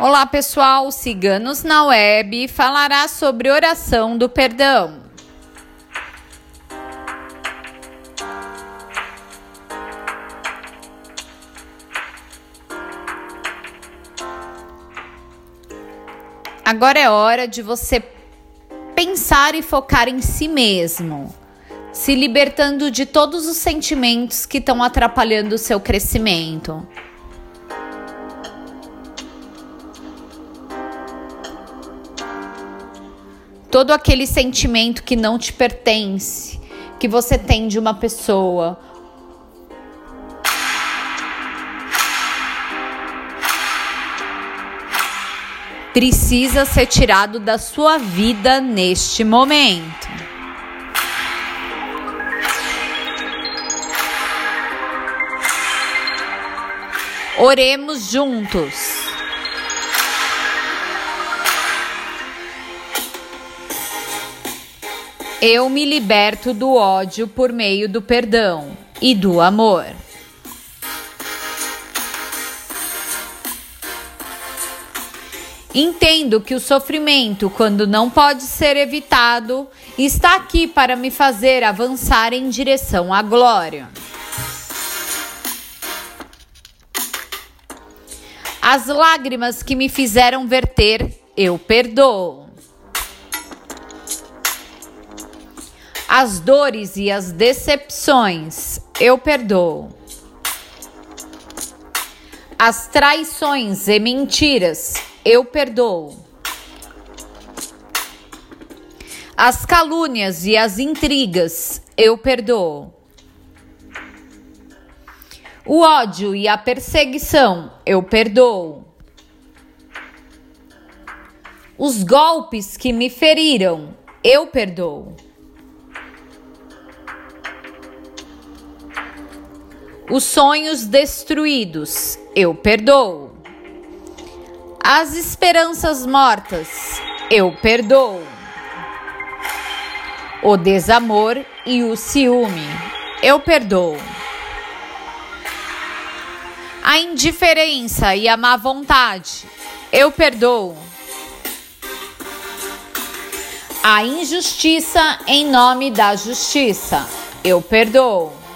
Olá pessoal, Ciganos na Web falará sobre oração do perdão. Agora é hora de você pensar e focar em si mesmo, se libertando de todos os sentimentos que estão atrapalhando o seu crescimento. Todo aquele sentimento que não te pertence, que você tem de uma pessoa. Precisa ser tirado da sua vida neste momento. Oremos juntos. Eu me liberto do ódio por meio do perdão e do amor. Entendo que o sofrimento, quando não pode ser evitado, está aqui para me fazer avançar em direção à glória. As lágrimas que me fizeram verter, eu perdoo. As dores e as decepções eu perdoo. As traições e mentiras eu perdoo. As calúnias e as intrigas eu perdoo. O ódio e a perseguição eu perdoo. Os golpes que me feriram eu perdoo. Os sonhos destruídos, eu perdoo. As esperanças mortas, eu perdoo. O desamor e o ciúme, eu perdoo. A indiferença e a má vontade, eu perdoo. A injustiça em nome da justiça, eu perdoo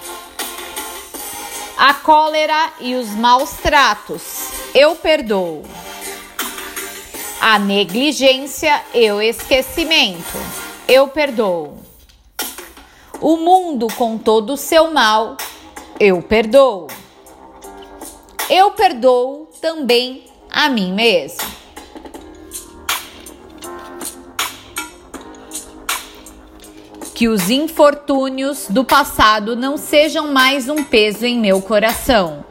a cólera e os maus tratos, eu perdoo. A negligência e o esquecimento, eu perdoo. O mundo com todo o seu mal, eu perdoo. Eu perdoo também a mim mesmo. Que os infortúnios do passado não sejam mais um peso em meu coração.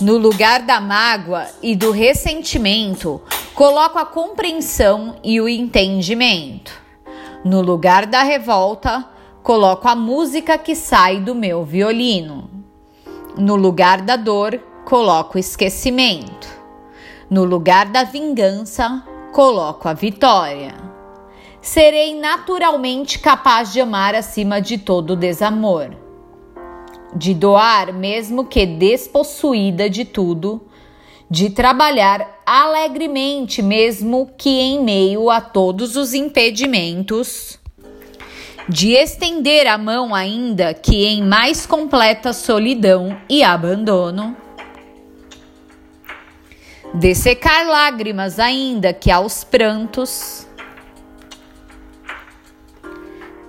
No lugar da mágoa e do ressentimento, coloco a compreensão e o entendimento. No lugar da revolta, coloco a música que sai do meu violino. No lugar da dor, coloco esquecimento. No lugar da vingança, coloco a vitória serei naturalmente capaz de amar acima de todo desamor, de doar mesmo que despossuída de tudo, de trabalhar alegremente mesmo que em meio a todos os impedimentos, de estender a mão ainda que em mais completa solidão e abandono, de secar lágrimas ainda que aos prantos,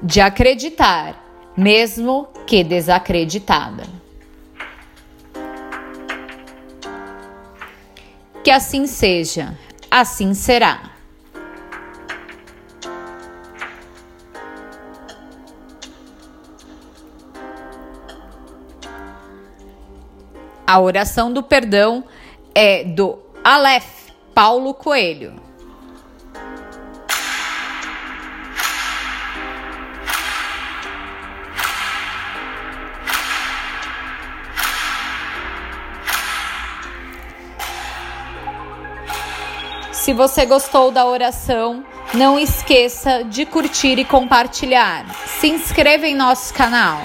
de acreditar, mesmo que desacreditada. Que assim seja, assim será. A oração do perdão é do Aleph Paulo Coelho. Se você gostou da oração, não esqueça de curtir e compartilhar. Se inscreva em nosso canal.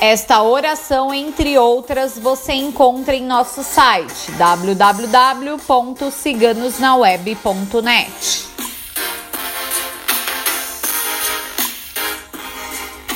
Esta oração, entre outras, você encontra em nosso site www.ciganosnaweb.net.